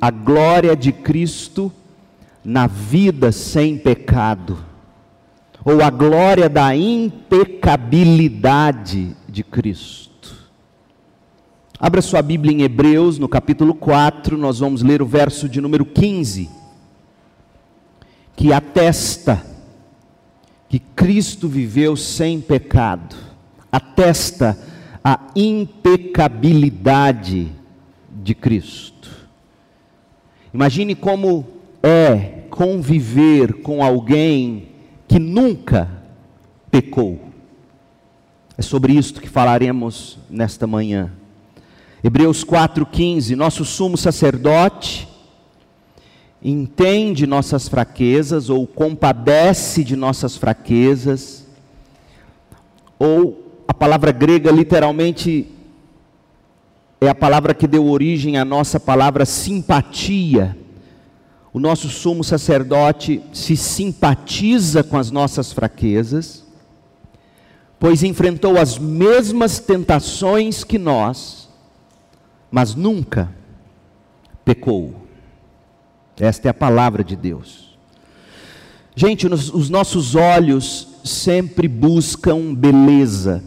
a glória de Cristo na vida sem pecado, ou a glória da impecabilidade de Cristo. Abra sua Bíblia em Hebreus, no capítulo 4, nós vamos ler o verso de número 15, que atesta que Cristo viveu sem pecado, atesta a impecabilidade de Cristo. Imagine como é conviver com alguém que nunca pecou. É sobre isto que falaremos nesta manhã. Hebreus 4,15: Nosso sumo sacerdote entende nossas fraquezas, ou compadece de nossas fraquezas, ou a palavra grega literalmente é a palavra que deu origem à nossa palavra simpatia. O nosso sumo sacerdote se simpatiza com as nossas fraquezas, pois enfrentou as mesmas tentações que nós, mas nunca pecou. Esta é a palavra de Deus. Gente, os nossos olhos sempre buscam beleza.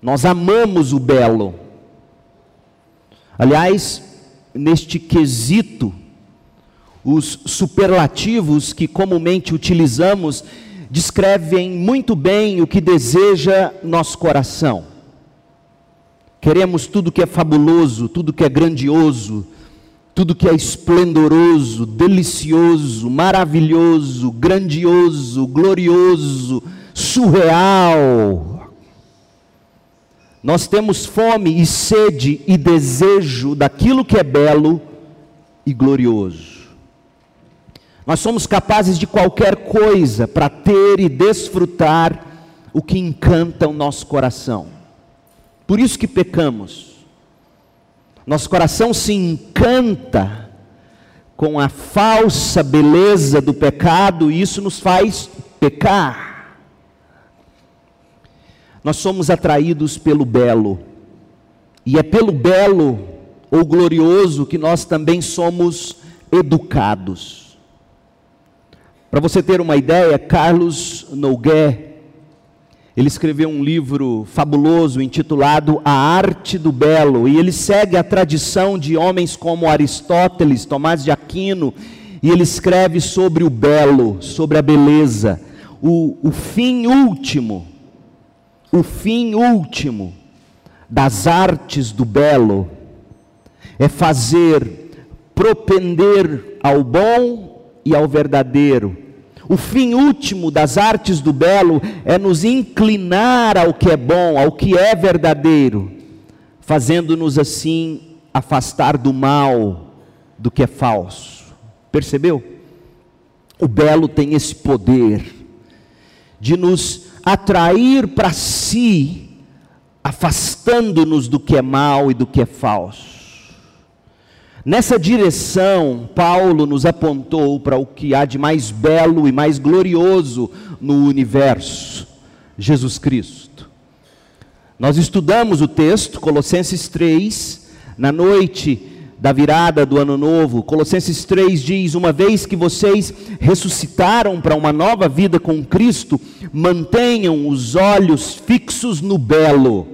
Nós amamos o belo. Aliás, neste quesito, os superlativos que comumente utilizamos descrevem muito bem o que deseja nosso coração. Queremos tudo que é fabuloso, tudo que é grandioso, tudo que é esplendoroso, delicioso, maravilhoso, grandioso, glorioso, surreal. Nós temos fome e sede e desejo daquilo que é belo e glorioso. Nós somos capazes de qualquer coisa para ter e desfrutar o que encanta o nosso coração. Por isso que pecamos. Nosso coração se encanta com a falsa beleza do pecado e isso nos faz pecar. Nós somos atraídos pelo belo, e é pelo belo ou glorioso que nós também somos educados. Para você ter uma ideia, Carlos Noguet ele escreveu um livro fabuloso intitulado A Arte do Belo, e ele segue a tradição de homens como Aristóteles, Tomás de Aquino, e ele escreve sobre o belo, sobre a beleza, o, o fim último, o fim último das artes do belo é fazer propender ao bom e ao verdadeiro o fim último das artes do belo é nos inclinar ao que é bom, ao que é verdadeiro, fazendo-nos assim afastar do mal, do que é falso. Percebeu? O belo tem esse poder de nos atrair para si, afastando-nos do que é mal e do que é falso. Nessa direção, Paulo nos apontou para o que há de mais belo e mais glorioso no universo: Jesus Cristo. Nós estudamos o texto, Colossenses 3, na noite da virada do ano novo. Colossenses 3 diz: Uma vez que vocês ressuscitaram para uma nova vida com Cristo, mantenham os olhos fixos no belo,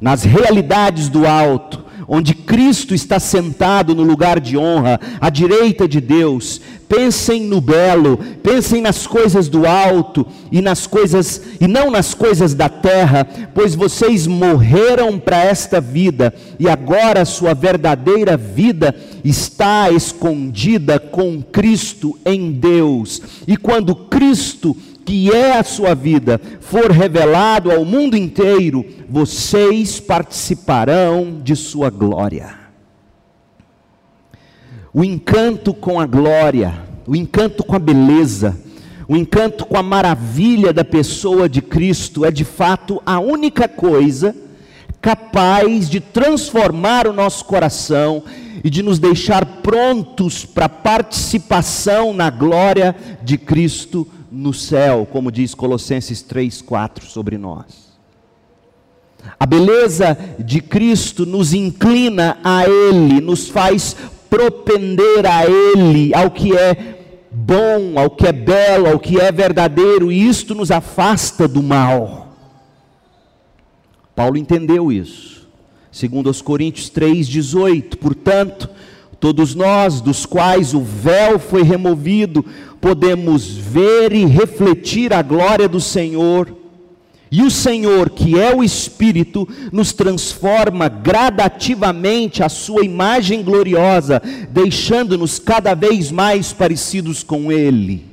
nas realidades do alto onde Cristo está sentado no lugar de honra, à direita de Deus. Pensem no belo, pensem nas coisas do alto e nas coisas e não nas coisas da terra, pois vocês morreram para esta vida e agora a sua verdadeira vida está escondida com Cristo em Deus. E quando Cristo que é a sua vida, for revelado ao mundo inteiro, vocês participarão de sua glória. O encanto com a glória, o encanto com a beleza, o encanto com a maravilha da pessoa de Cristo é de fato a única coisa capaz de transformar o nosso coração e de nos deixar prontos para participação na glória de Cristo no céu, como diz Colossenses 3:4 sobre nós. A beleza de Cristo nos inclina a Ele, nos faz propender a Ele, ao que é bom, ao que é belo, ao que é verdadeiro, e isto nos afasta do mal. Paulo entendeu isso. Segundo os Coríntios 3:18, portanto, todos nós, dos quais o véu foi removido, podemos ver e refletir a glória do Senhor e o Senhor, que é o Espírito, nos transforma gradativamente à sua imagem gloriosa, deixando-nos cada vez mais parecidos com Ele.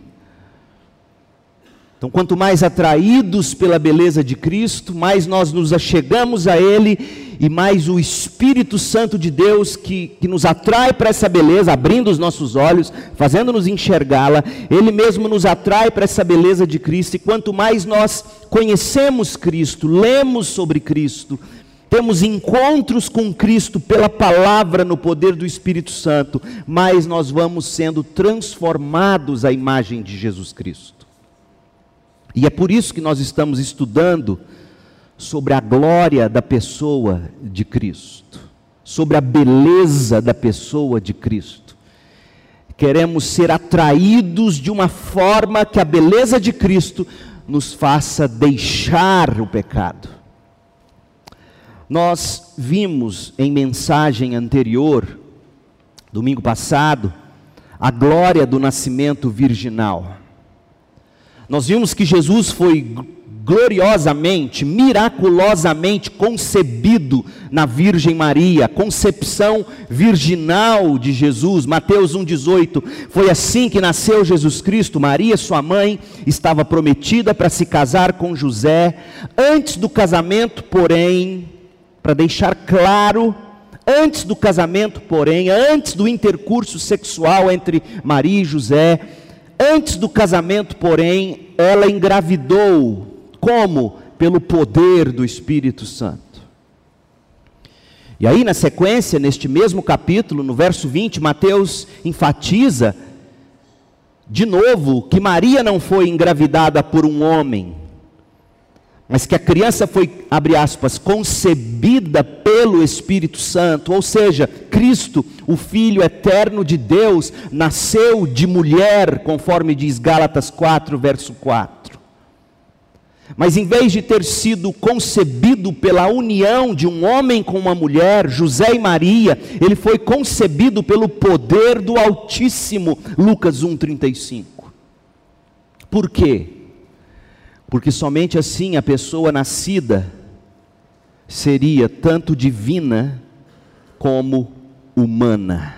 Então, quanto mais atraídos pela beleza de Cristo, mais nós nos achegamos a Ele e mais o Espírito Santo de Deus que, que nos atrai para essa beleza, abrindo os nossos olhos, fazendo-nos enxergá-la, Ele mesmo nos atrai para essa beleza de Cristo. E quanto mais nós conhecemos Cristo, lemos sobre Cristo, temos encontros com Cristo pela palavra no poder do Espírito Santo, mais nós vamos sendo transformados à imagem de Jesus Cristo. E é por isso que nós estamos estudando sobre a glória da pessoa de Cristo, sobre a beleza da pessoa de Cristo. Queremos ser atraídos de uma forma que a beleza de Cristo nos faça deixar o pecado. Nós vimos em mensagem anterior, domingo passado, a glória do nascimento virginal. Nós vimos que Jesus foi gloriosamente, miraculosamente concebido na Virgem Maria, concepção virginal de Jesus. Mateus 1,18. Foi assim que nasceu Jesus Cristo. Maria, sua mãe, estava prometida para se casar com José. Antes do casamento, porém, para deixar claro, antes do casamento, porém, antes do intercurso sexual entre Maria e José, Antes do casamento, porém, ela engravidou. Como? Pelo poder do Espírito Santo. E aí, na sequência, neste mesmo capítulo, no verso 20, Mateus enfatiza de novo que Maria não foi engravidada por um homem, mas que a criança foi, abre aspas, concebida pelo Espírito Santo, ou seja, Cristo, o Filho eterno de Deus, nasceu de mulher, conforme diz Gálatas 4, verso 4. Mas em vez de ter sido concebido pela união de um homem com uma mulher, José e Maria, ele foi concebido pelo poder do Altíssimo, Lucas 1,35. Por quê? Porque somente assim a pessoa nascida seria tanto divina como humana.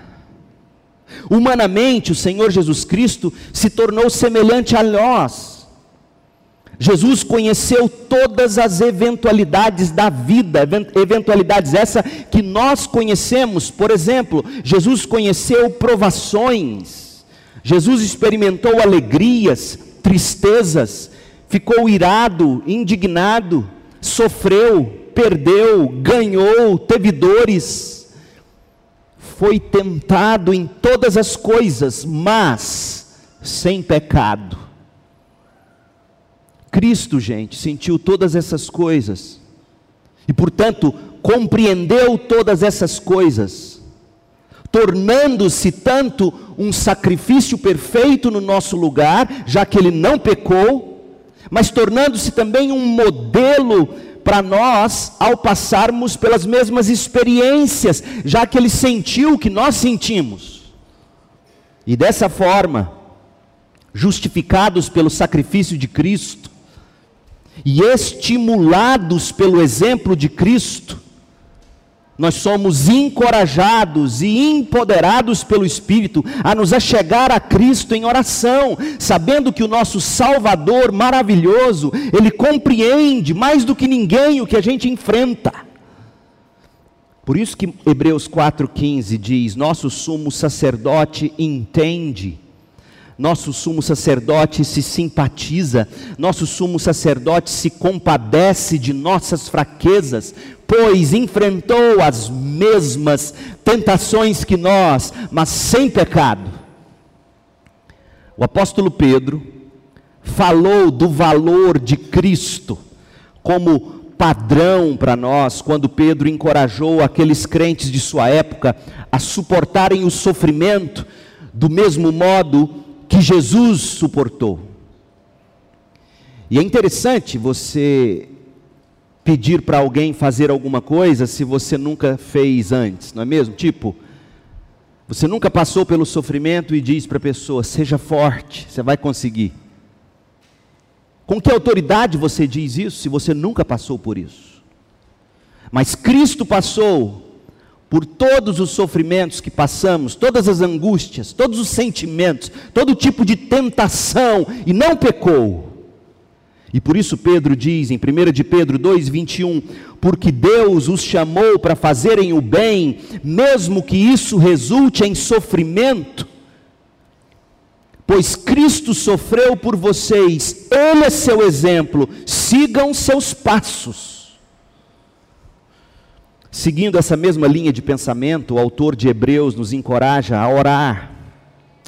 Humanamente, o Senhor Jesus Cristo se tornou semelhante a nós. Jesus conheceu todas as eventualidades da vida, eventualidades essa que nós conhecemos. Por exemplo, Jesus conheceu provações, Jesus experimentou alegrias, tristezas, ficou irado, indignado, sofreu, perdeu, ganhou, teve dores, foi tentado em todas as coisas, mas sem pecado. Cristo, gente, sentiu todas essas coisas e, portanto, compreendeu todas essas coisas, tornando-se tanto um sacrifício perfeito no nosso lugar, já que ele não pecou, mas tornando-se também um modelo para nós ao passarmos pelas mesmas experiências, já que ele sentiu o que nós sentimos. E dessa forma, justificados pelo sacrifício de Cristo e estimulados pelo exemplo de Cristo, nós somos encorajados e empoderados pelo Espírito a nos achegar a Cristo em oração, sabendo que o nosso Salvador maravilhoso, ele compreende mais do que ninguém o que a gente enfrenta. Por isso que Hebreus 4,15 diz: Nosso sumo sacerdote entende nosso sumo sacerdote se simpatiza, nosso sumo sacerdote se compadece de nossas fraquezas, pois enfrentou as mesmas tentações que nós, mas sem pecado. O apóstolo Pedro falou do valor de Cristo como padrão para nós quando Pedro encorajou aqueles crentes de sua época a suportarem o sofrimento do mesmo modo que Jesus suportou. E é interessante você pedir para alguém fazer alguma coisa se você nunca fez antes, não é mesmo? Tipo, você nunca passou pelo sofrimento e diz para a pessoa: seja forte, você vai conseguir. Com que autoridade você diz isso se você nunca passou por isso? Mas Cristo passou por todos os sofrimentos que passamos, todas as angústias, todos os sentimentos, todo tipo de tentação e não pecou. E por isso Pedro diz em 1 de Pedro 2:21, porque Deus os chamou para fazerem o bem, mesmo que isso resulte em sofrimento. Pois Cristo sofreu por vocês, Ele é seu exemplo, sigam seus passos. Seguindo essa mesma linha de pensamento, o autor de Hebreus nos encoraja a orar,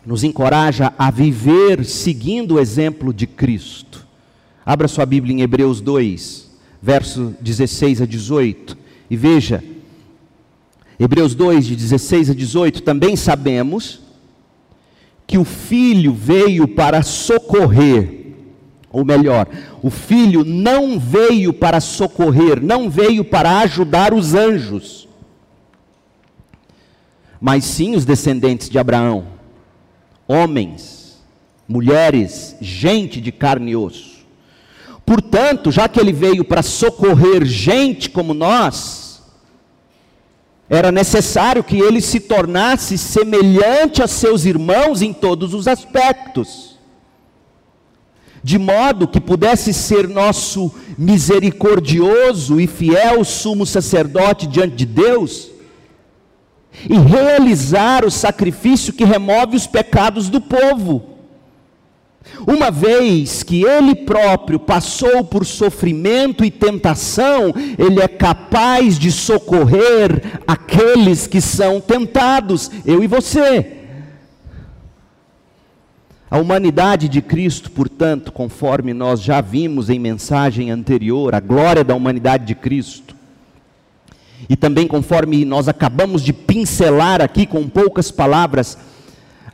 nos encoraja a viver seguindo o exemplo de Cristo. Abra sua Bíblia em Hebreus 2, verso 16 a 18, e veja, Hebreus 2, de 16 a 18, também sabemos que o Filho veio para socorrer, ou melhor, o Filho não veio para socorrer, não veio para ajudar os anjos, mas sim os descendentes de Abraão, homens, mulheres, gente de carne e osso. Portanto, já que ele veio para socorrer gente como nós, era necessário que ele se tornasse semelhante a seus irmãos em todos os aspectos, de modo que pudesse ser nosso misericordioso e fiel sumo sacerdote diante de Deus, e realizar o sacrifício que remove os pecados do povo. Uma vez que ele próprio passou por sofrimento e tentação, ele é capaz de socorrer aqueles que são tentados, eu e você. A humanidade de Cristo, portanto, conforme nós já vimos em mensagem anterior, a glória da humanidade de Cristo, e também conforme nós acabamos de pincelar aqui com poucas palavras,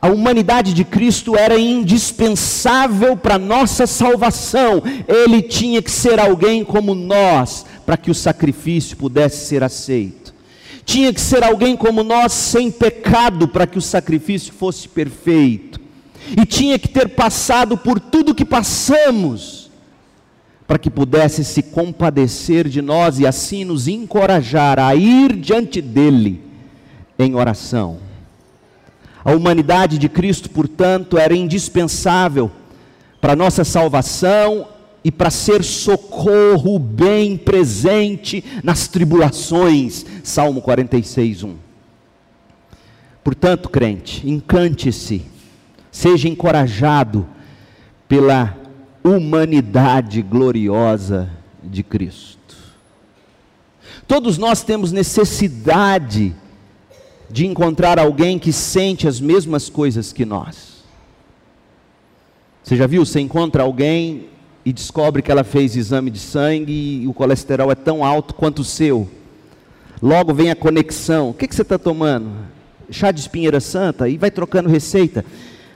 a humanidade de Cristo era indispensável para nossa salvação. Ele tinha que ser alguém como nós, para que o sacrifício pudesse ser aceito. Tinha que ser alguém como nós, sem pecado, para que o sacrifício fosse perfeito. E tinha que ter passado por tudo que passamos, para que pudesse se compadecer de nós e assim nos encorajar a ir diante dele em oração. A humanidade de Cristo, portanto, era indispensável para nossa salvação e para ser socorro bem presente nas tribulações. Salmo 46, 1. Portanto, crente, encante-se, seja encorajado pela humanidade gloriosa de Cristo. Todos nós temos necessidade de encontrar alguém que sente as mesmas coisas que nós. Você já viu? Você encontra alguém e descobre que ela fez exame de sangue e o colesterol é tão alto quanto o seu. Logo vem a conexão. O que, que você está tomando? Chá de espinheira santa? E vai trocando receita.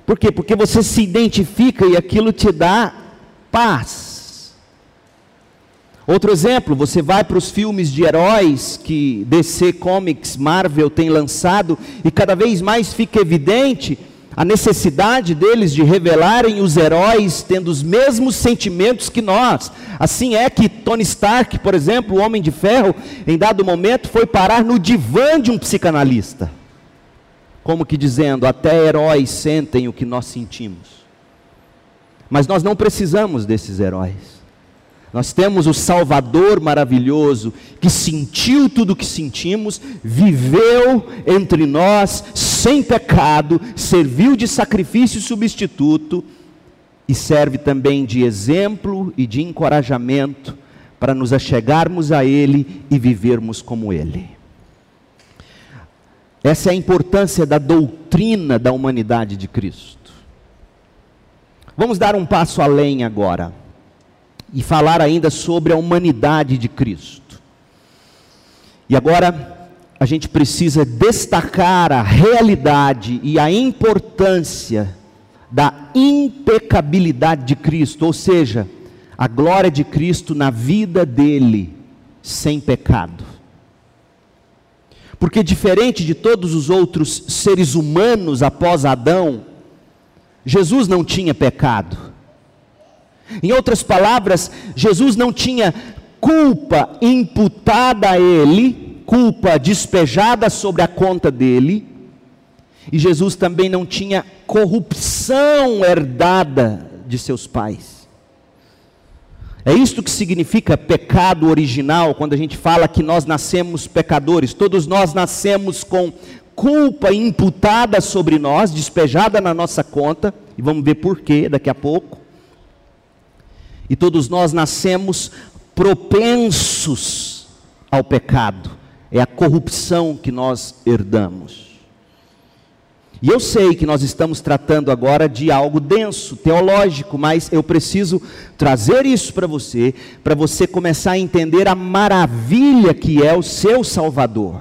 Por quê? Porque você se identifica e aquilo te dá paz. Outro exemplo, você vai para os filmes de heróis que DC Comics, Marvel tem lançado e cada vez mais fica evidente a necessidade deles de revelarem os heróis tendo os mesmos sentimentos que nós. Assim é que Tony Stark, por exemplo, o Homem de Ferro, em dado momento foi parar no divã de um psicanalista. Como que dizendo, até heróis sentem o que nós sentimos. Mas nós não precisamos desses heróis. Nós temos o Salvador maravilhoso que sentiu tudo o que sentimos, viveu entre nós sem pecado, serviu de sacrifício substituto e serve também de exemplo e de encorajamento para nos achegarmos a Ele e vivermos como Ele. Essa é a importância da doutrina da humanidade de Cristo. Vamos dar um passo além agora. E falar ainda sobre a humanidade de Cristo. E agora a gente precisa destacar a realidade e a importância da impecabilidade de Cristo, ou seja, a glória de Cristo na vida dele, sem pecado. Porque, diferente de todos os outros seres humanos após Adão, Jesus não tinha pecado. Em outras palavras, Jesus não tinha culpa imputada a ele, culpa despejada sobre a conta dele, e Jesus também não tinha corrupção herdada de seus pais. É isto que significa pecado original, quando a gente fala que nós nascemos pecadores. Todos nós nascemos com culpa imputada sobre nós, despejada na nossa conta, e vamos ver por quê daqui a pouco. E todos nós nascemos propensos ao pecado, é a corrupção que nós herdamos. E eu sei que nós estamos tratando agora de algo denso, teológico, mas eu preciso trazer isso para você, para você começar a entender a maravilha que é o seu Salvador.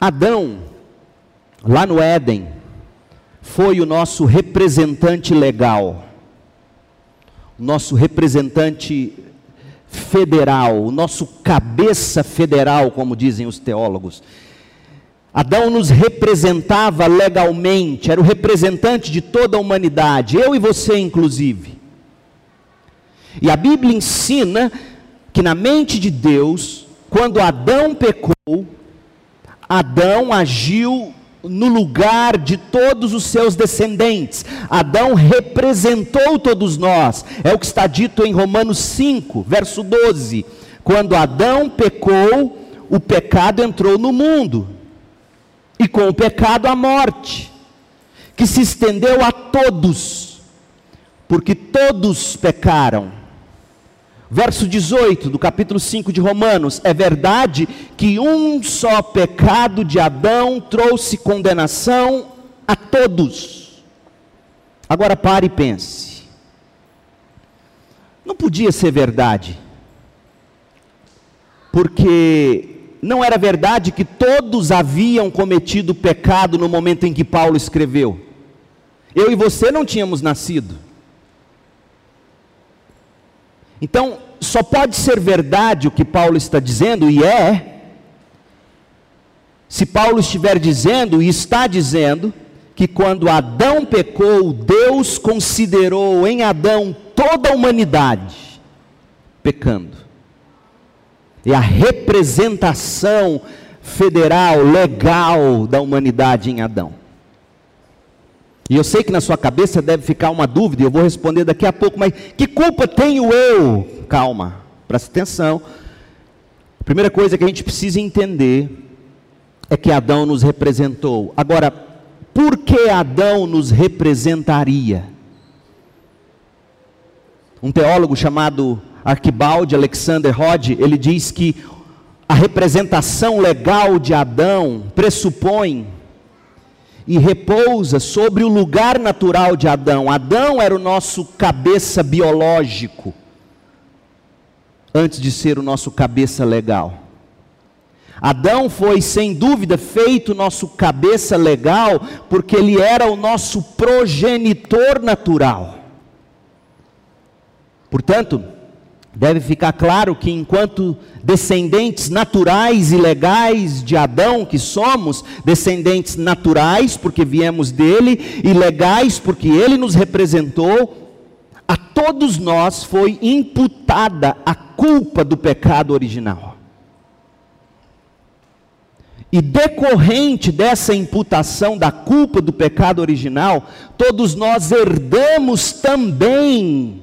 Adão, lá no Éden, foi o nosso representante legal, nosso representante federal, o nosso cabeça federal, como dizem os teólogos. Adão nos representava legalmente, era o representante de toda a humanidade, eu e você inclusive. E a Bíblia ensina que na mente de Deus, quando Adão pecou, Adão agiu no lugar de todos os seus descendentes. Adão representou todos nós. É o que está dito em Romanos 5, verso 12. Quando Adão pecou, o pecado entrou no mundo e com o pecado a morte, que se estendeu a todos, porque todos pecaram. Verso 18 do capítulo 5 de Romanos: É verdade que um só pecado de Adão trouxe condenação a todos. Agora pare e pense. Não podia ser verdade, porque não era verdade que todos haviam cometido pecado no momento em que Paulo escreveu. Eu e você não tínhamos nascido. Então, só pode ser verdade o que Paulo está dizendo, e é, se Paulo estiver dizendo e está dizendo, que quando Adão pecou, Deus considerou em Adão toda a humanidade pecando é a representação federal, legal da humanidade em Adão. E eu sei que na sua cabeça deve ficar uma dúvida, eu vou responder daqui a pouco, mas que culpa tenho eu? Calma, presta atenção. A primeira coisa que a gente precisa entender é que Adão nos representou. Agora, por que Adão nos representaria? Um teólogo chamado Arquibaldi Alexander Hodge, ele diz que a representação legal de Adão pressupõe e repousa sobre o lugar natural de Adão. Adão era o nosso cabeça biológico, antes de ser o nosso cabeça legal. Adão foi, sem dúvida, feito nosso cabeça legal, porque ele era o nosso progenitor natural. Portanto, Deve ficar claro que, enquanto descendentes naturais e legais de Adão, que somos descendentes naturais, porque viemos dele, e legais, porque ele nos representou, a todos nós foi imputada a culpa do pecado original. E decorrente dessa imputação da culpa do pecado original, todos nós herdamos também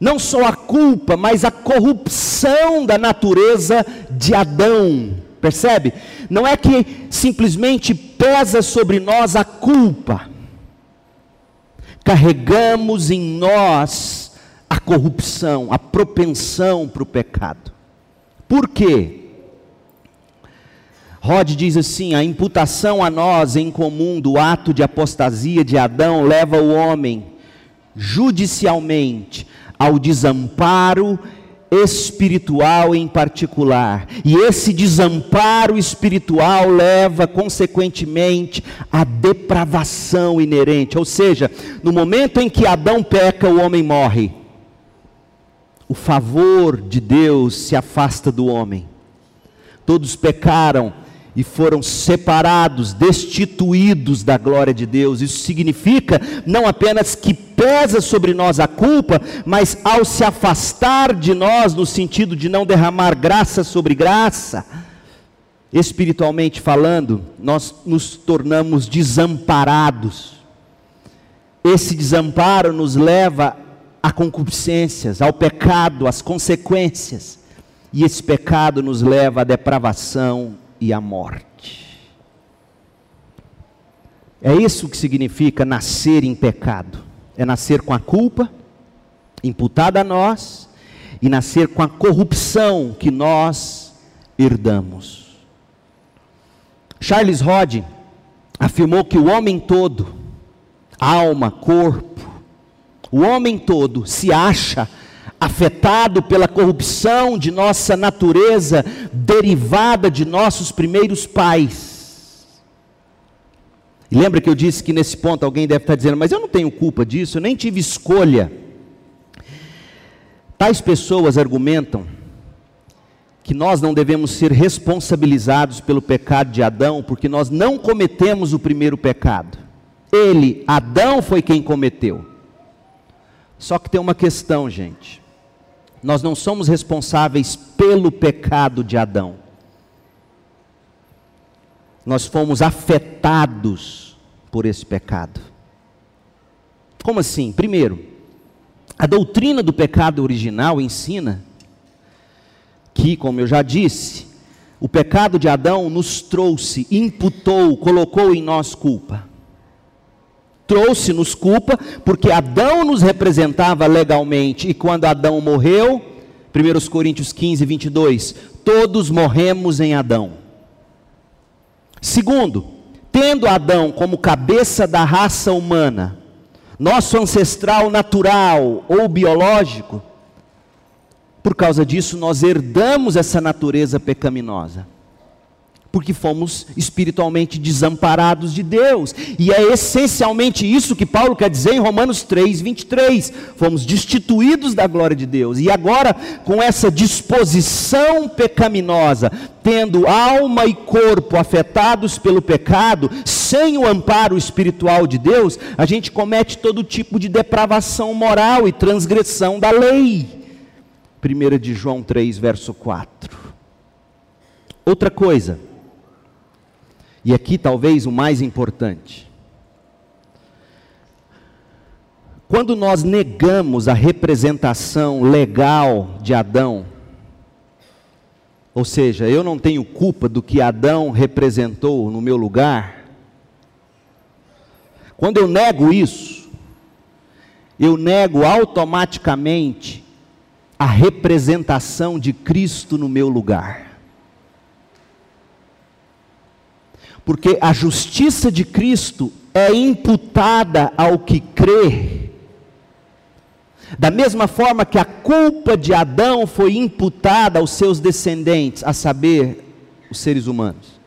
não só a culpa, mas a corrupção da natureza de Adão. Percebe? Não é que simplesmente pesa sobre nós a culpa, carregamos em nós a corrupção, a propensão para o pecado. Por quê? Rod diz assim: a imputação a nós em comum do ato de apostasia de Adão leva o homem judicialmente ao desamparo espiritual em particular. E esse desamparo espiritual leva, consequentemente, à depravação inerente. Ou seja, no momento em que Adão peca, o homem morre. O favor de Deus se afasta do homem. Todos pecaram e foram separados, destituídos da glória de Deus. Isso significa não apenas que pesa sobre nós a culpa, mas ao se afastar de nós, no sentido de não derramar graça sobre graça, espiritualmente falando, nós nos tornamos desamparados. Esse desamparo nos leva a concupiscências, ao pecado, às consequências. E esse pecado nos leva à depravação e a morte. É isso que significa nascer em pecado. É nascer com a culpa imputada a nós e nascer com a corrupção que nós herdamos. Charles Rod afirmou que o homem todo, alma, corpo, o homem todo se acha afetado pela corrupção de nossa natureza derivada de nossos primeiros pais. E lembra que eu disse que nesse ponto alguém deve estar dizendo, mas eu não tenho culpa disso, eu nem tive escolha. Tais pessoas argumentam que nós não devemos ser responsabilizados pelo pecado de Adão, porque nós não cometemos o primeiro pecado. Ele, Adão, foi quem cometeu. Só que tem uma questão, gente. Nós não somos responsáveis pelo pecado de Adão. Nós fomos afetados por esse pecado. Como assim? Primeiro, a doutrina do pecado original ensina que, como eu já disse, o pecado de Adão nos trouxe, imputou, colocou em nós culpa trouxe-nos culpa, porque Adão nos representava legalmente, e quando Adão morreu, 1 Coríntios 15, 22, todos morremos em Adão. Segundo, tendo Adão como cabeça da raça humana, nosso ancestral natural ou biológico, por causa disso nós herdamos essa natureza pecaminosa porque fomos espiritualmente desamparados de Deus. E é essencialmente isso que Paulo quer dizer em Romanos 3, 23. Fomos destituídos da glória de Deus. E agora, com essa disposição pecaminosa, tendo alma e corpo afetados pelo pecado, sem o amparo espiritual de Deus, a gente comete todo tipo de depravação moral e transgressão da lei. 1 de João 3, verso 4. Outra coisa, e aqui talvez o mais importante. Quando nós negamos a representação legal de Adão, ou seja, eu não tenho culpa do que Adão representou no meu lugar, quando eu nego isso, eu nego automaticamente a representação de Cristo no meu lugar. Porque a justiça de Cristo é imputada ao que crê. Da mesma forma que a culpa de Adão foi imputada aos seus descendentes, a saber, os seres humanos.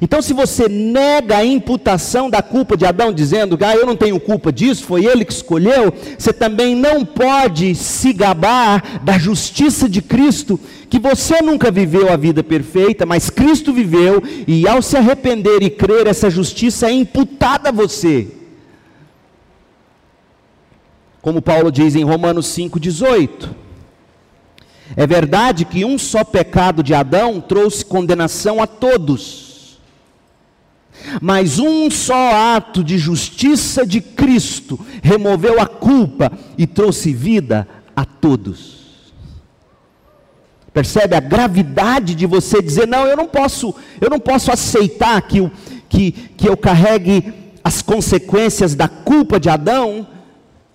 Então, se você nega a imputação da culpa de Adão, dizendo ah, eu não tenho culpa disso, foi ele que escolheu, você também não pode se gabar da justiça de Cristo, que você nunca viveu a vida perfeita, mas Cristo viveu, e ao se arrepender e crer, essa justiça é imputada a você. Como Paulo diz em Romanos 5,18. É verdade que um só pecado de Adão trouxe condenação a todos mas um só ato de justiça de Cristo removeu a culpa e trouxe vida a todos. Percebe a gravidade de você dizer: "Não, eu não posso, eu não posso aceitar que, que, que eu carregue as consequências da culpa de Adão,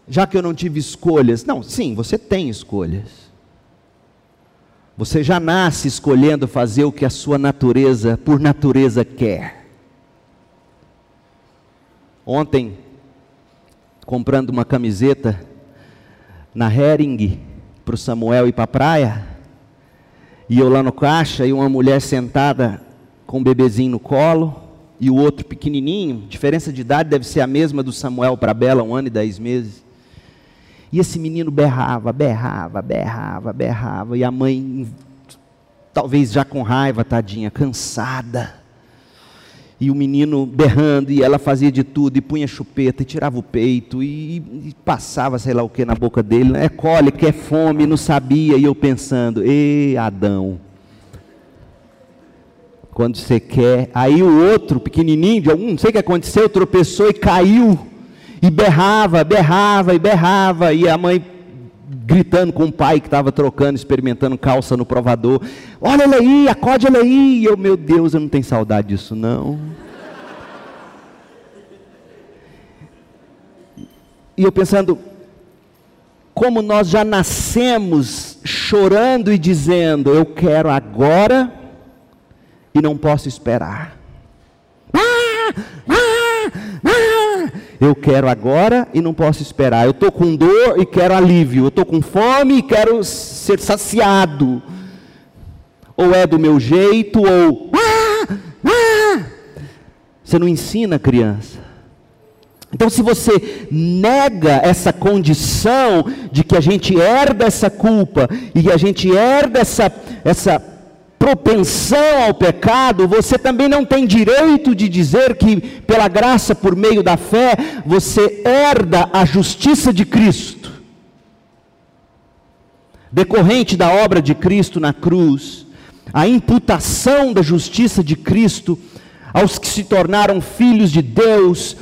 já que eu não tive escolhas". Não, sim, você tem escolhas. Você já nasce escolhendo fazer o que a sua natureza, por natureza, quer. Ontem, comprando uma camiseta na Hering para o Samuel ir para a praia. E eu lá no caixa e uma mulher sentada com um bebezinho no colo e o outro pequenininho, diferença de idade deve ser a mesma do Samuel para Bela, um ano e dez meses. E esse menino berrava, berrava, berrava, berrava, e a mãe, talvez já com raiva, tadinha, cansada. E o menino berrando, e ela fazia de tudo, e punha chupeta, e tirava o peito, e, e passava sei lá o que na boca dele. É cólica, é fome, não sabia. E eu pensando, ê Adão, quando você quer. Aí o outro, pequenininho, de algum, não sei o que aconteceu, tropeçou e caiu. E berrava, berrava e berrava. E a mãe gritando com o pai que estava trocando, experimentando calça no provador. Olha ele aí, acode ele aí. E eu, meu Deus, eu não tenho saudade disso não. E eu pensando, como nós já nascemos chorando e dizendo, eu quero agora e não posso esperar. Ah, ah, ah, eu quero agora e não posso esperar. Eu estou com dor e quero alívio. Eu estou com fome e quero ser saciado. Ou é do meu jeito, ou. Ah, ah. Você não ensina a criança. Então, se você nega essa condição de que a gente herda essa culpa e a gente herda essa, essa propensão ao pecado, você também não tem direito de dizer que, pela graça, por meio da fé, você herda a justiça de Cristo. Decorrente da obra de Cristo na cruz, a imputação da justiça de Cristo aos que se tornaram filhos de Deus,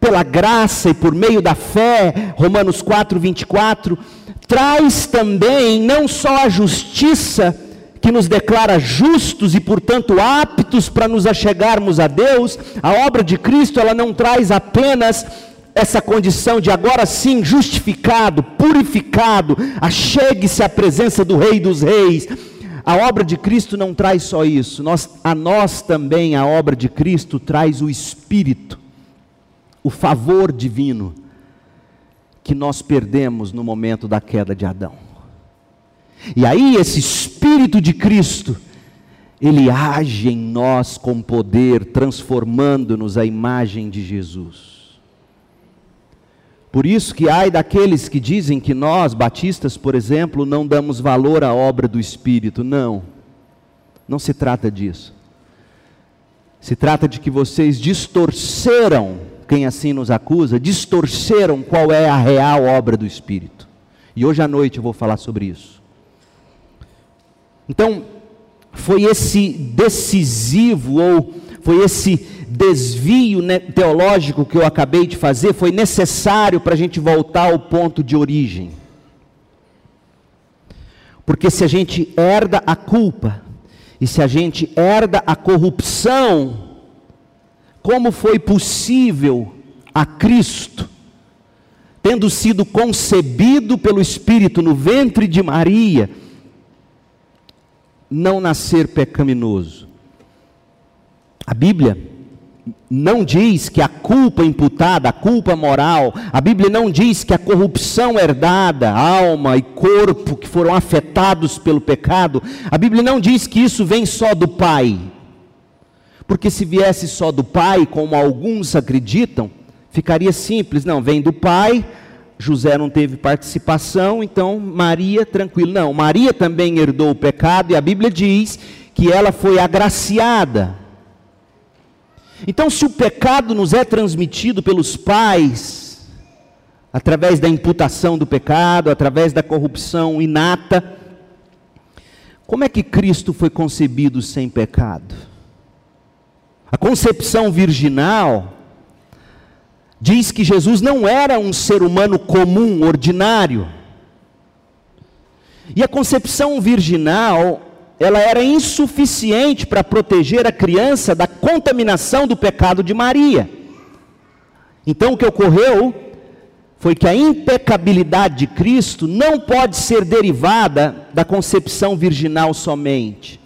pela graça e por meio da fé, Romanos 4, 24, traz também não só a justiça, que nos declara justos e, portanto, aptos para nos achegarmos a Deus, a obra de Cristo, ela não traz apenas essa condição de agora sim justificado, purificado, achegue-se à presença do Rei dos Reis. A obra de Cristo não traz só isso, nós, a nós também a obra de Cristo traz o Espírito, o favor divino que nós perdemos no momento da queda de Adão. E aí esse Espírito de Cristo, ele age em nós com poder, transformando-nos à imagem de Jesus. Por isso que ai daqueles que dizem que nós, batistas, por exemplo, não damos valor à obra do Espírito. Não, não se trata disso. Se trata de que vocês distorceram, quem assim nos acusa, distorceram qual é a real obra do Espírito. E hoje à noite eu vou falar sobre isso. Então, foi esse decisivo ou foi esse desvio né, teológico que eu acabei de fazer, foi necessário para a gente voltar ao ponto de origem. Porque se a gente herda a culpa, e se a gente herda a corrupção, como foi possível a Cristo, tendo sido concebido pelo Espírito no ventre de Maria, não nascer pecaminoso. A Bíblia não diz que a culpa imputada, a culpa moral, a Bíblia não diz que a corrupção herdada, alma e corpo que foram afetados pelo pecado, a Bíblia não diz que isso vem só do Pai. Porque se viesse só do Pai, como alguns acreditam, ficaria simples, não, vem do Pai, José não teve participação, então Maria, tranquilo. Não, Maria também herdou o pecado e a Bíblia diz que ela foi agraciada. Então, se o pecado nos é transmitido pelos pais, através da imputação do pecado, através da corrupção inata, como é que Cristo foi concebido sem pecado? A concepção virginal diz que Jesus não era um ser humano comum, ordinário. E a concepção virginal, ela era insuficiente para proteger a criança da contaminação do pecado de Maria. Então o que ocorreu foi que a impecabilidade de Cristo não pode ser derivada da concepção virginal somente,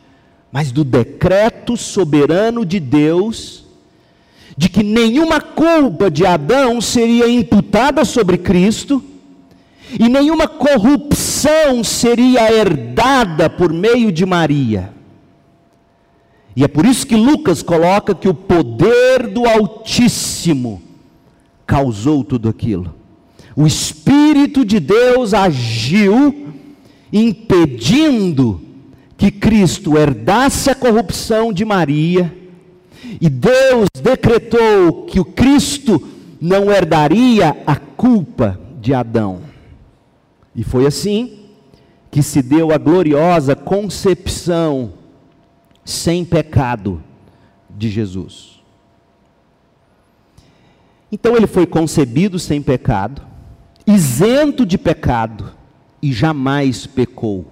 mas do decreto soberano de Deus de que nenhuma culpa de Adão seria imputada sobre Cristo, e nenhuma corrupção seria herdada por meio de Maria. E é por isso que Lucas coloca que o poder do Altíssimo causou tudo aquilo. O Espírito de Deus agiu, impedindo que Cristo herdasse a corrupção de Maria, e Deus decretou que o Cristo não herdaria a culpa de Adão. E foi assim que se deu a gloriosa concepção sem pecado de Jesus. Então ele foi concebido sem pecado, isento de pecado e jamais pecou.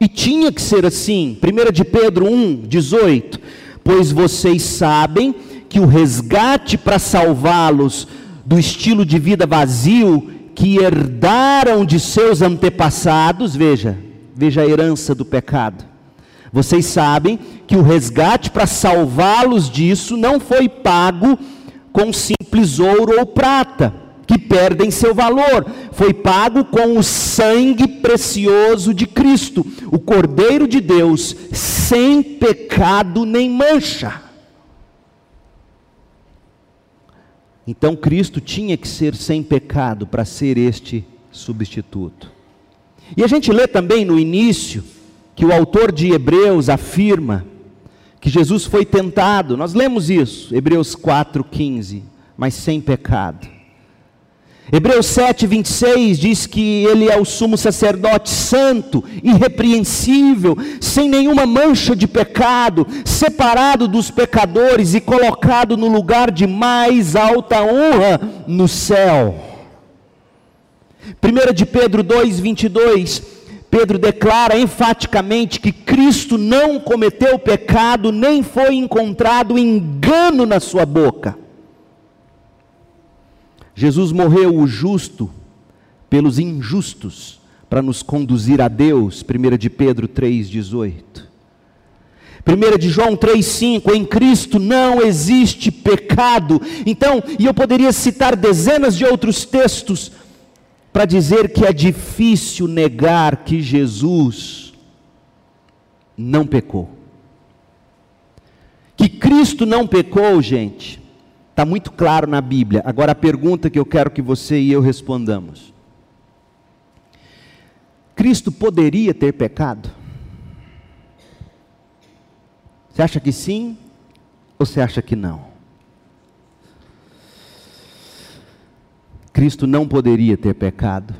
E tinha que ser assim. 1 de Pedro 1, 18. Pois vocês sabem que o resgate para salvá-los do estilo de vida vazio que herdaram de seus antepassados, veja, veja a herança do pecado. Vocês sabem que o resgate para salvá-los disso não foi pago com simples ouro ou prata, que perdem seu valor, foi pago com o sangue precioso de Cristo, o Cordeiro de Deus, sem pecado nem mancha. Então Cristo tinha que ser sem pecado para ser este substituto. E a gente lê também no início que o autor de Hebreus afirma que Jesus foi tentado. Nós lemos isso, Hebreus 4:15, mas sem pecado. Hebreus 7, 26 diz que ele é o sumo sacerdote santo, irrepreensível, sem nenhuma mancha de pecado, separado dos pecadores e colocado no lugar de mais alta honra no céu. 1 de Pedro 2, 22, Pedro declara enfaticamente que Cristo não cometeu pecado, nem foi encontrado engano na sua boca. Jesus morreu o justo pelos injustos para nos conduzir a Deus, 1 de Pedro 3,18. 1 de João 3,5, em Cristo não existe pecado. Então, e eu poderia citar dezenas de outros textos para dizer que é difícil negar que Jesus não pecou. Que Cristo não pecou, gente, Está muito claro na Bíblia. Agora a pergunta que eu quero que você e eu respondamos: Cristo poderia ter pecado? Você acha que sim ou você acha que não? Cristo não poderia ter pecado,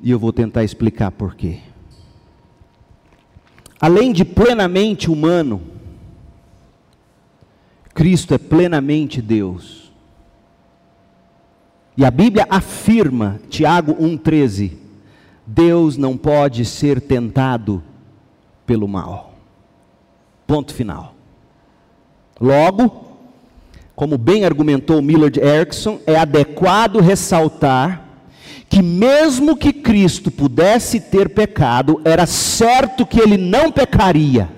e eu vou tentar explicar por quê. Além de plenamente humano, Cristo é plenamente Deus. E a Bíblia afirma, Tiago 1,13: Deus não pode ser tentado pelo mal. Ponto final. Logo, como bem argumentou Millard Erickson, é adequado ressaltar que, mesmo que Cristo pudesse ter pecado, era certo que ele não pecaria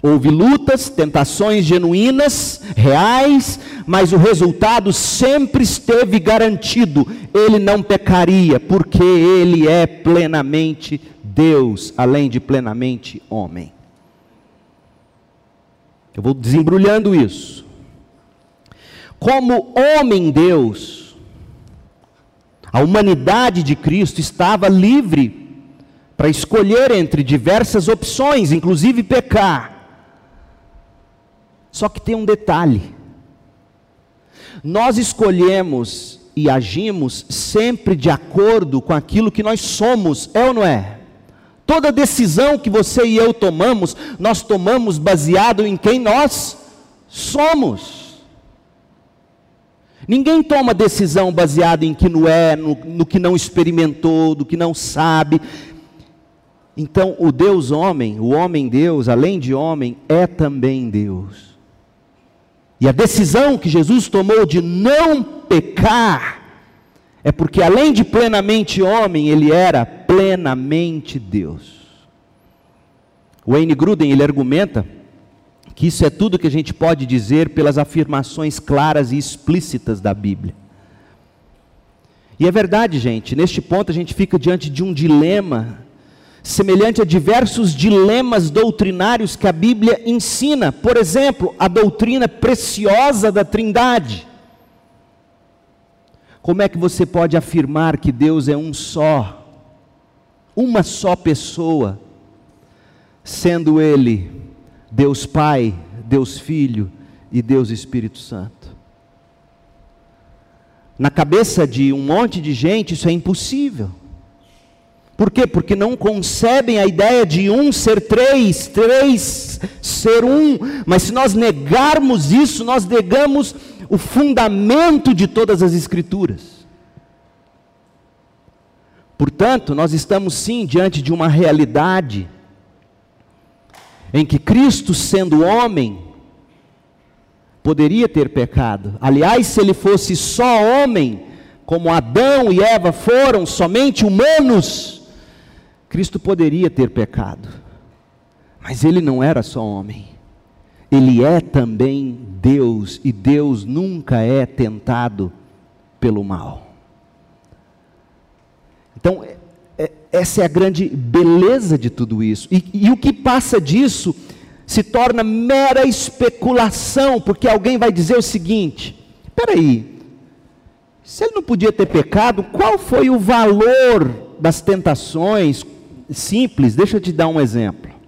Houve lutas, tentações genuínas, reais, mas o resultado sempre esteve garantido. Ele não pecaria, porque ele é plenamente Deus, além de plenamente homem. Eu vou desembrulhando isso. Como homem Deus, a humanidade de Cristo estava livre para escolher entre diversas opções, inclusive pecar. Só que tem um detalhe: nós escolhemos e agimos sempre de acordo com aquilo que nós somos, é ou não é? Toda decisão que você e eu tomamos, nós tomamos baseado em quem nós somos. Ninguém toma decisão baseada em que não é, no, no que não experimentou, do que não sabe. Então, o Deus homem, o homem Deus, além de homem, é também Deus. E a decisão que Jesus tomou de não pecar é porque além de plenamente homem, ele era plenamente Deus. Wayne Gruden ele argumenta que isso é tudo que a gente pode dizer pelas afirmações claras e explícitas da Bíblia. E é verdade, gente, neste ponto a gente fica diante de um dilema, semelhante a diversos dilemas doutrinários que a Bíblia ensina. Por exemplo, a doutrina preciosa da Trindade. Como é que você pode afirmar que Deus é um só, uma só pessoa, sendo Ele Deus Pai, Deus Filho e Deus Espírito Santo? Na cabeça de um monte de gente isso é impossível. Por quê? Porque não concebem a ideia de um ser três, três ser um. Mas se nós negarmos isso, nós negamos o fundamento de todas as Escrituras. Portanto, nós estamos sim diante de uma realidade em que Cristo, sendo homem, poderia ter pecado. Aliás, se ele fosse só homem, como Adão e Eva foram somente humanos, Cristo poderia ter pecado. Mas ele não era só homem. Ele é também Deus, e Deus nunca é tentado pelo mal. Então, é, é, essa é a grande beleza de tudo isso. E, e o que passa disso se torna mera especulação, porque alguém vai dizer o seguinte: espera aí, se ele não podia ter pecado, qual foi o valor das tentações? Simples, deixa eu te dar um exemplo.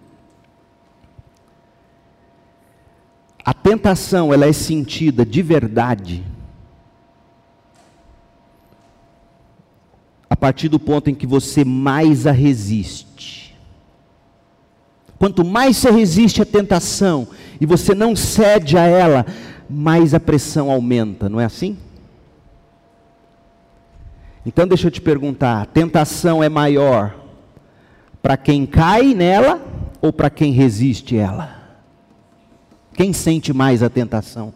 a tentação ela é sentida de verdade a partir do ponto em que você mais a resiste. Quanto mais você resiste à tentação e você não cede a ela, mais a pressão aumenta, não é assim? Então deixa eu te perguntar: a tentação é maior para quem cai nela ou para quem resiste ela? Quem sente mais a tentação?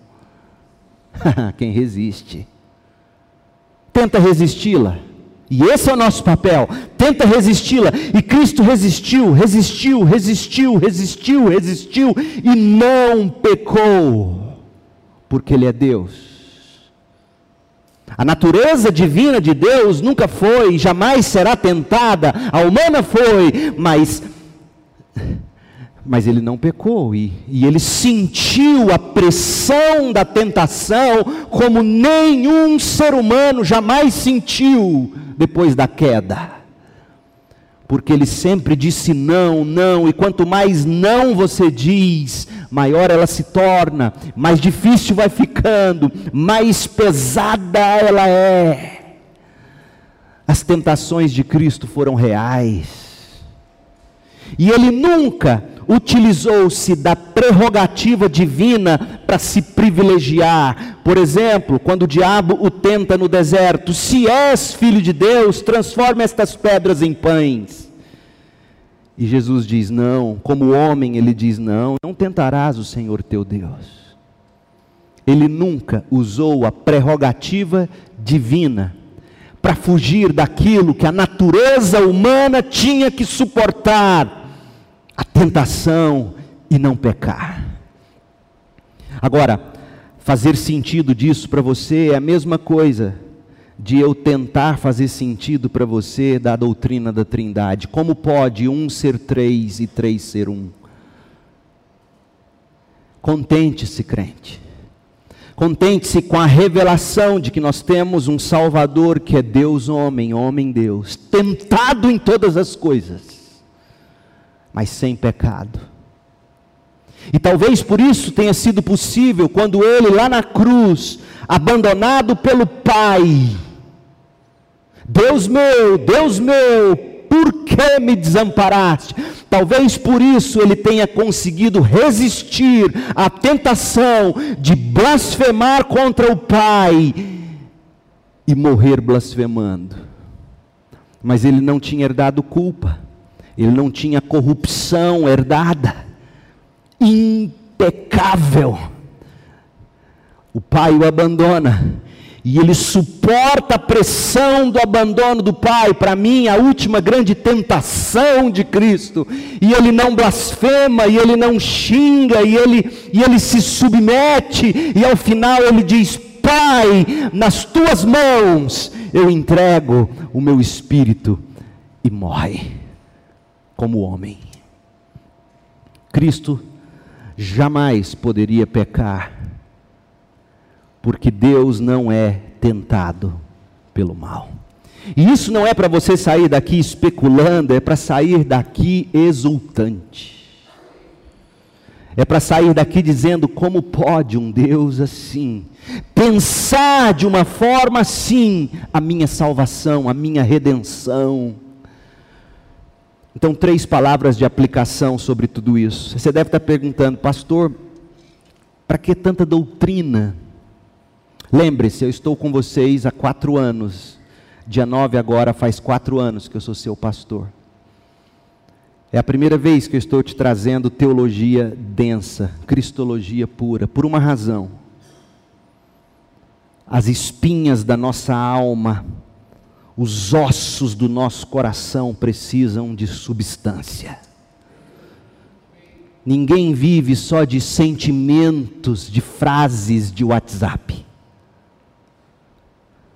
Quem resiste. Tenta resisti-la. E esse é o nosso papel. Tenta resisti-la. E Cristo resistiu, resistiu, resistiu, resistiu, resistiu e não pecou, porque Ele é Deus. A natureza divina de Deus nunca foi, jamais será tentada. A humana foi, mas mas ele não pecou e, e, ele sentiu a pressão da tentação como nenhum ser humano jamais sentiu depois da queda. Porque ele sempre disse não, não, e quanto mais não você diz, maior ela se torna, mais difícil vai ficando, mais pesada ela é. As tentações de Cristo foram reais. E ele nunca utilizou-se da prerrogativa divina para se privilegiar. Por exemplo, quando o diabo o tenta no deserto: se és filho de Deus, transforme estas pedras em pães. E Jesus diz: não, como homem, ele diz: não, não tentarás o Senhor teu Deus. Ele nunca usou a prerrogativa divina para fugir daquilo que a natureza humana tinha que suportar a tentação e não pecar. Agora, fazer sentido disso para você é a mesma coisa de eu tentar fazer sentido para você da doutrina da Trindade. Como pode um ser três e três ser um? Contente-se, crente. Contente-se com a revelação de que nós temos um Salvador que é Deus homem, homem Deus, tentado em todas as coisas mas sem pecado. E talvez por isso tenha sido possível, quando ele lá na cruz, abandonado pelo Pai, Deus meu, Deus meu, por que me desamparaste? Talvez por isso ele tenha conseguido resistir à tentação de blasfemar contra o Pai e morrer blasfemando. Mas ele não tinha herdado culpa ele não tinha corrupção herdada, impecável. O pai o abandona, e ele suporta a pressão do abandono do pai, para mim, a última grande tentação de Cristo, e ele não blasfema, e ele não xinga, e ele, e ele se submete, e ao final ele diz: Pai, nas tuas mãos eu entrego o meu espírito, e morre como homem. Cristo jamais poderia pecar porque Deus não é tentado pelo mal. E isso não é para você sair daqui especulando, é para sair daqui exultante. É para sair daqui dizendo como pode um Deus assim pensar de uma forma assim a minha salvação, a minha redenção. Então, três palavras de aplicação sobre tudo isso. Você deve estar perguntando, pastor, para que tanta doutrina? Lembre-se, eu estou com vocês há quatro anos. Dia 9 agora faz quatro anos que eu sou seu pastor. É a primeira vez que eu estou te trazendo teologia densa, cristologia pura, por uma razão. As espinhas da nossa alma, os ossos do nosso coração precisam de substância. Ninguém vive só de sentimentos, de frases de WhatsApp.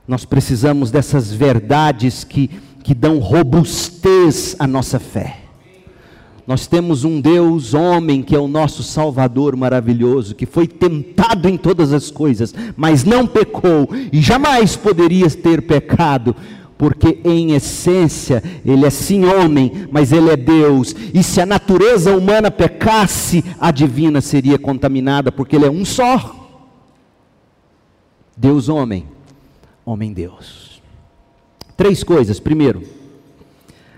Nós precisamos dessas verdades que, que dão robustez à nossa fé. Nós temos um Deus homem que é o nosso Salvador maravilhoso, que foi tentado em todas as coisas, mas não pecou e jamais poderia ter pecado, porque em essência ele é sim homem, mas ele é Deus. E se a natureza humana pecasse, a divina seria contaminada, porque ele é um só. Deus homem homem-deus. Três coisas. Primeiro,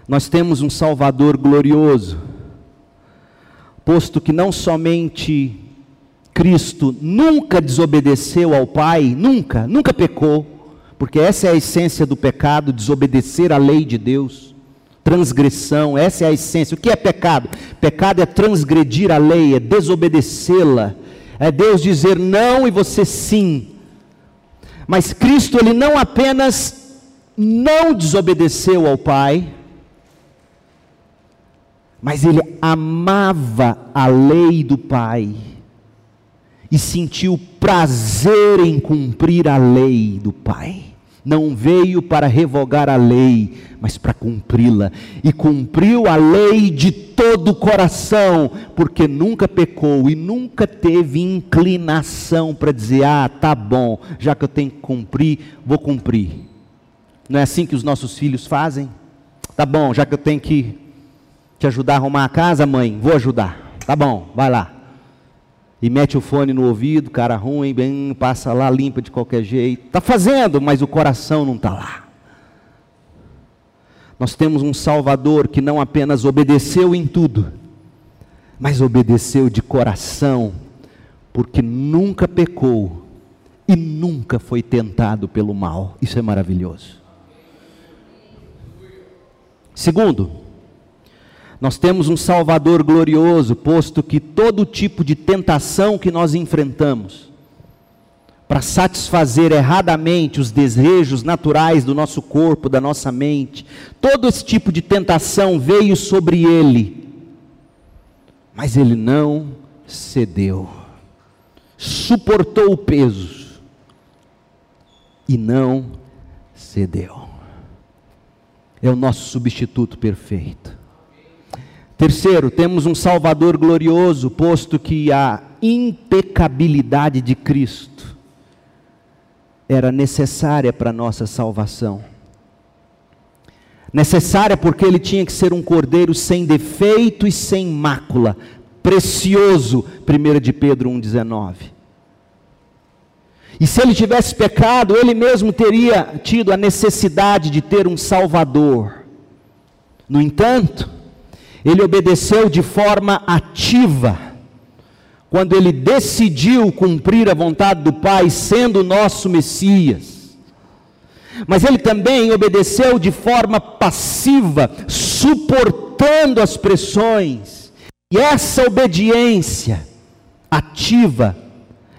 nós temos um Salvador glorioso, posto que não somente Cristo nunca desobedeceu ao Pai, nunca, nunca pecou, porque essa é a essência do pecado, desobedecer à lei de Deus, transgressão, essa é a essência. O que é pecado? Pecado é transgredir a lei, é desobedecê-la, é Deus dizer não e você sim. Mas Cristo, ele não apenas não desobedeceu ao Pai, mas ele amava a lei do Pai e sentiu prazer em cumprir a lei do Pai. Não veio para revogar a lei, mas para cumpri-la. E cumpriu a lei de todo o coração, porque nunca pecou e nunca teve inclinação para dizer: ah, tá bom, já que eu tenho que cumprir, vou cumprir. Não é assim que os nossos filhos fazem? Tá bom, já que eu tenho que te ajudar a arrumar a casa, mãe, vou ajudar. Tá bom, vai lá. E mete o fone no ouvido, cara ruim, bem, passa lá, limpa de qualquer jeito. Está fazendo, mas o coração não está lá. Nós temos um Salvador que não apenas obedeceu em tudo, mas obedeceu de coração, porque nunca pecou e nunca foi tentado pelo mal. Isso é maravilhoso. Segundo, nós temos um Salvador glorioso, posto que todo tipo de tentação que nós enfrentamos, para satisfazer erradamente os desejos naturais do nosso corpo, da nossa mente. Todo esse tipo de tentação veio sobre ele, mas ele não cedeu, suportou o peso e não cedeu. É o nosso substituto perfeito. Terceiro, temos um Salvador glorioso, posto que a impecabilidade de Cristo era necessária para a nossa salvação. Necessária porque ele tinha que ser um cordeiro sem defeito e sem mácula, precioso, 1 de Pedro 1,19. E se ele tivesse pecado, ele mesmo teria tido a necessidade de ter um Salvador. No entanto, ele obedeceu de forma ativa quando ele decidiu cumprir a vontade do Pai, sendo nosso Messias. Mas ele também obedeceu de forma passiva, suportando as pressões. E essa obediência ativa,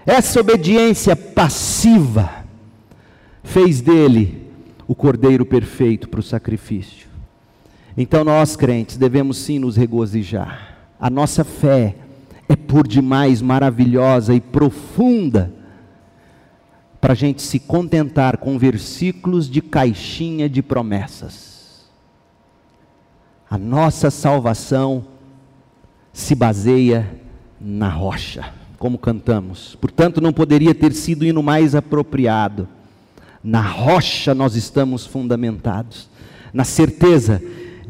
essa obediência passiva, fez dele o cordeiro perfeito para o sacrifício. Então nós, crentes, devemos sim nos regozijar. A nossa fé é por demais maravilhosa e profunda para a gente se contentar com versículos de caixinha de promessas. A nossa salvação se baseia na rocha, como cantamos. Portanto, não poderia ter sido hino mais apropriado. Na rocha nós estamos fundamentados, na certeza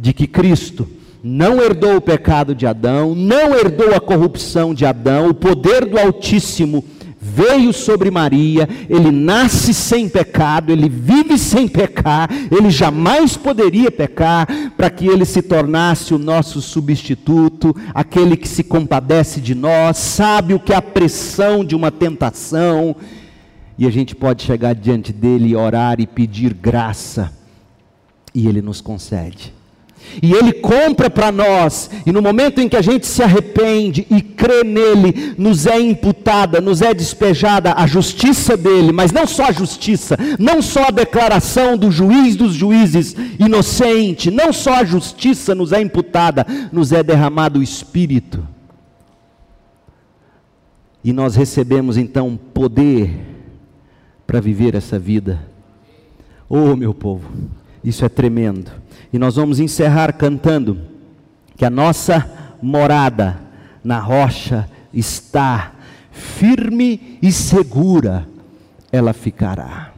de que Cristo não herdou o pecado de Adão, não herdou a corrupção de Adão, o poder do Altíssimo veio sobre Maria, ele nasce sem pecado, ele vive sem pecar, ele jamais poderia pecar, para que ele se tornasse o nosso substituto, aquele que se compadece de nós, sabe o que é a pressão de uma tentação, e a gente pode chegar diante dele orar e pedir graça, e ele nos concede. E Ele compra para nós, e no momento em que a gente se arrepende e crê nele, nos é imputada, nos é despejada a justiça dele, mas não só a justiça, não só a declaração do juiz dos juízes inocente, não só a justiça nos é imputada, nos é derramado o Espírito. E nós recebemos então poder para viver essa vida. Oh, meu povo, isso é tremendo. E nós vamos encerrar cantando que a nossa morada na rocha está firme e segura, ela ficará.